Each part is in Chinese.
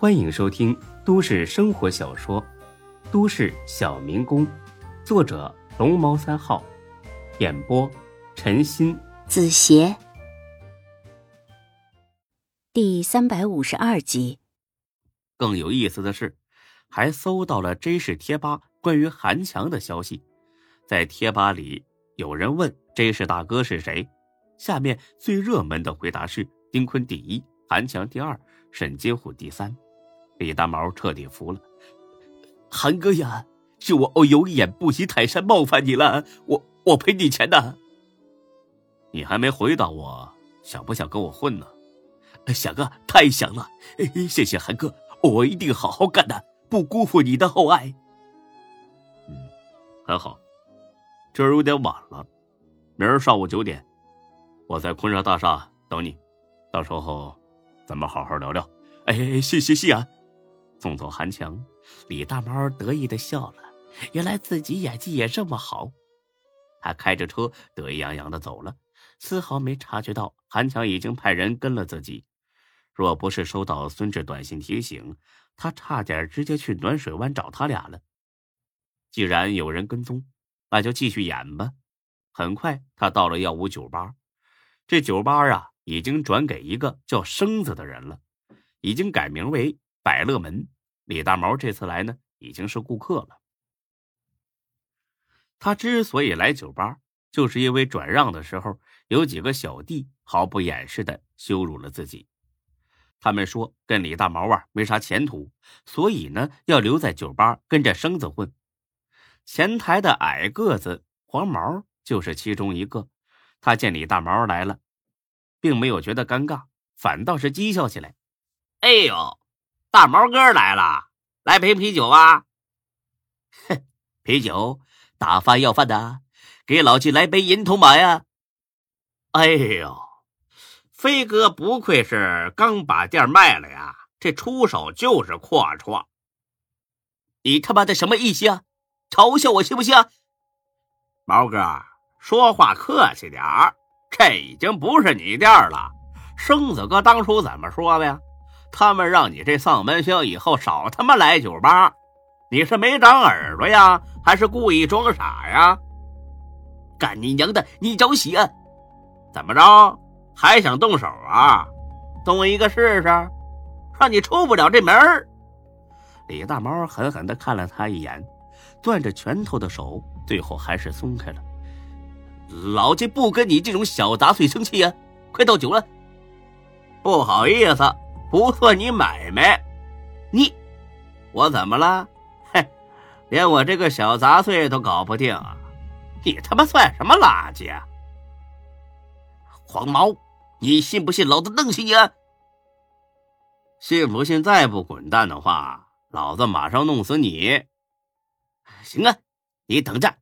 欢迎收听都市生活小说《都市小民工》，作者龙猫三号，演播陈鑫、子邪，第三百五十二集。更有意思的是，还搜到了 J 市贴吧关于韩强的消息。在贴吧里，有人问 J 市大哥是谁，下面最热门的回答是丁坤第一，韩强第二，沈金虎第三。李大毛彻底服了，韩哥呀，是我哦有眼不识泰山，冒犯你了，我我赔你钱的。你还没回答我，想不想跟我混呢？想啊，太想了！谢谢韩哥，我一定好好干的，不辜负你的厚爱。嗯，很好。这儿有点晚了，明儿上午九点，我在昆沙大厦等你，到时候咱们好好聊聊。哎，谢谢谢啊！送走韩强，李大猫得意的笑了。原来自己演技也这么好。他开着车得意洋洋的走了，丝毫没察觉到韩强已经派人跟了自己。若不是收到孙志短信提醒，他差点直接去暖水湾找他俩了。既然有人跟踪，那就继续演吧。很快，他到了耀武酒吧。这酒吧啊，已经转给一个叫生子的人了，已经改名为百乐门。李大毛这次来呢，已经是顾客了。他之所以来酒吧，就是因为转让的时候有几个小弟毫不掩饰的羞辱了自己。他们说跟李大毛啊没啥前途，所以呢要留在酒吧跟着生子混。前台的矮个子黄毛就是其中一个。他见李大毛来了，并没有觉得尴尬，反倒是讥笑起来：“哎呦，大毛哥来了，来瓶啤酒啊！”“哼，啤酒，打饭要饭的，给老季来杯银铜马呀！”“哎呦，飞哥不愧是刚把店卖了呀，这出手就是阔绰。”“你他妈的什么意思啊？”嘲笑我行不行？毛哥，说话客气点儿，这已经不是你店了。生子哥当初怎么说的呀？他们让你这丧门星以后少他妈来酒吧。你是没长耳朵呀，还是故意装傻呀？干你娘的！你找死啊！怎么着？还想动手啊？动一个试试，让你出不了这门李大毛狠狠地看了他一眼。攥着拳头的手，最后还是松开了。老子不跟你这种小杂碎生气呀！快倒酒了。不好意思，不做你买卖。你，我怎么了？嘿，连我这个小杂碎都搞不定，你他妈算什么垃圾啊！黄毛，你信不信老子弄死你？信不信再不滚蛋的话，老子马上弄死你！行啊，你等着，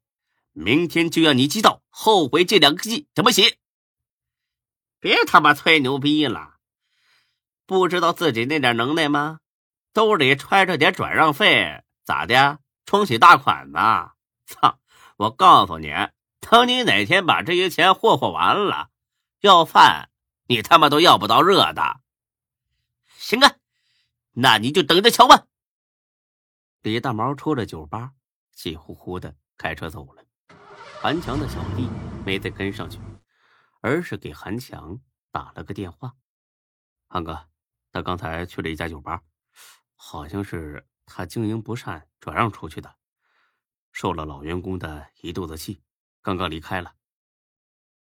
明天就让你知道后悔这两个字怎么写。别他妈吹牛逼了，不知道自己那点能耐吗？兜里揣着点转让费，咋的？冲洗大款呢？操！我告诉你，等你哪天把这些钱霍霍完了，要饭你他妈都要不到热的。行啊，那你就等着瞧吧。李大毛出了酒吧。气呼呼的开车走了，韩强的小弟没再跟上去，而是给韩强打了个电话：“韩哥，他刚才去了一家酒吧，好像是他经营不善转让出去的，受了老员工的一肚子气，刚刚离开了。”“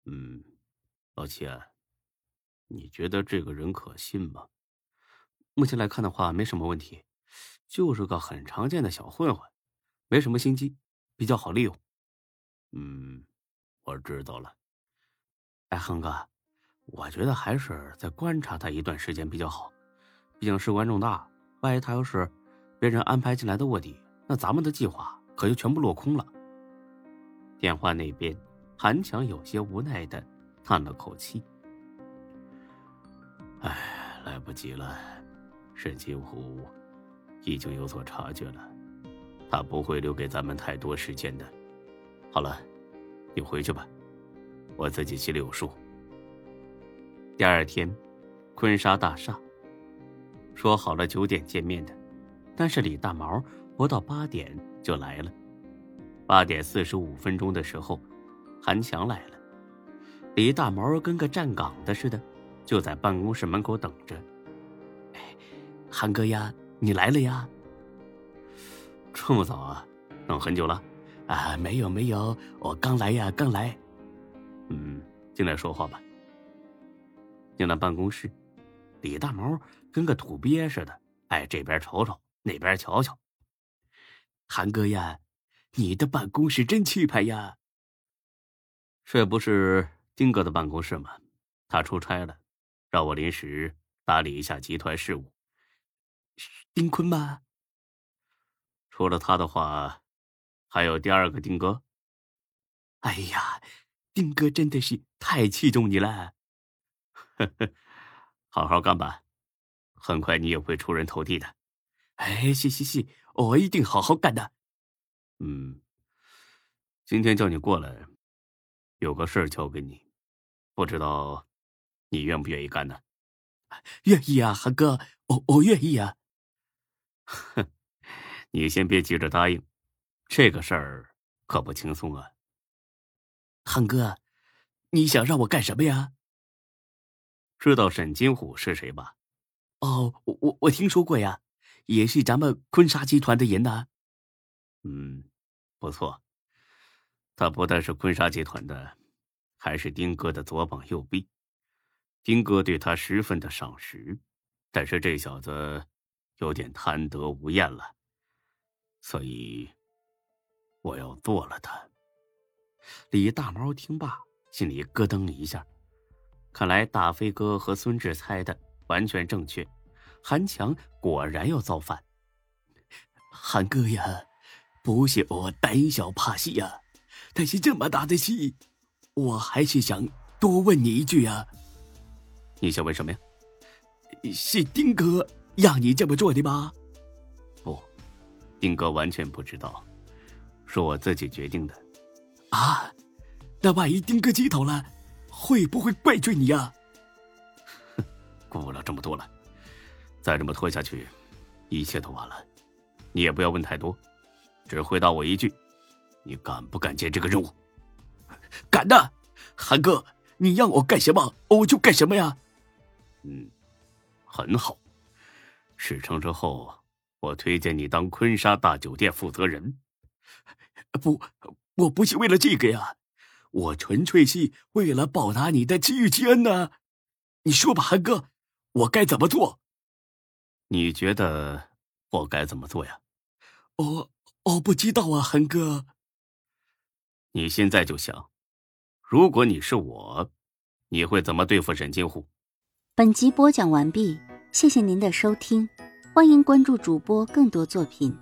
嗯，老七，你觉得这个人可信吗？目前来看的话，没什么问题，就是个很常见的小混混。”没什么心机，比较好利用。嗯，我知道了。哎，恒哥，我觉得还是再观察他一段时间比较好。毕竟事关重大，万一他要是别人安排进来的卧底，那咱们的计划可就全部落空了。电话那边，韩强有些无奈的叹了口气：“哎，来不及了，沈金虎已经有所察觉了。”他不会留给咱们太多时间的。好了，你回去吧，我自己心里有数。第二天，坤沙大厦，说好了九点见面的，但是李大毛不到八点就来了。八点四十五分钟的时候，韩强来了。李大毛跟个站岗的似的，就在办公室门口等着。哎，韩哥呀，你来了呀？这么早啊？等很久了？啊，没有没有，我刚来呀，刚来。嗯，进来说话吧。进了办公室，李大毛。跟个土鳖似的，哎，这边瞅瞅，那边瞧瞧。韩哥呀，你的办公室真气派呀！这不是丁哥的办公室吗？他出差了，让我临时打理一下集团事务。丁坤吗？除了他的话，还有第二个丁哥。哎呀，丁哥真的是太器重你了！呵呵，好好干吧。很快你也会出人头地的，哎，是是是，我一定好好干的。嗯，今天叫你过来，有个事儿交给你，不知道你愿不愿意干呢？愿意啊，韩哥，我我愿意啊。哼，你先别急着答应，这个事儿可不轻松啊。韩哥，你想让我干什么呀？知道沈金虎是谁吧？哦，我我听说过呀，也是咱们坤沙集团的人呢。嗯，不错。他不但是坤沙集团的，还是丁哥的左膀右臂。丁哥对他十分的赏识，但是这小子有点贪得无厌了，所以我要做了他。李大毛听罢，心里咯噔一下，看来大飞哥和孙志猜的。完全正确，韩强果然要造反。韩哥呀，不是我胆小怕事呀，但是这么大的事，我还是想多问你一句啊。你想问什么呀？是丁哥让你这么做的吗？不，丁哥完全不知道，是我自己决定的。啊，那万一丁哥接头了，会不会怪罪你呀？顾不了这么多了，再这么拖下去，一切都完了。你也不要问太多，只回答我一句：你敢不敢接这个任务？敢的，韩哥，你让我干什么，我就干什么呀。嗯，很好。事成之后，我推荐你当坤沙大酒店负责人。不，我不是为了这个呀，我纯粹是为了报答你的知遇之恩呢。你说吧，韩哥。我该怎么做？你觉得我该怎么做呀？我我不知道啊，韩哥。你现在就想，如果你是我，你会怎么对付沈金虎？本集播讲完毕，谢谢您的收听，欢迎关注主播更多作品。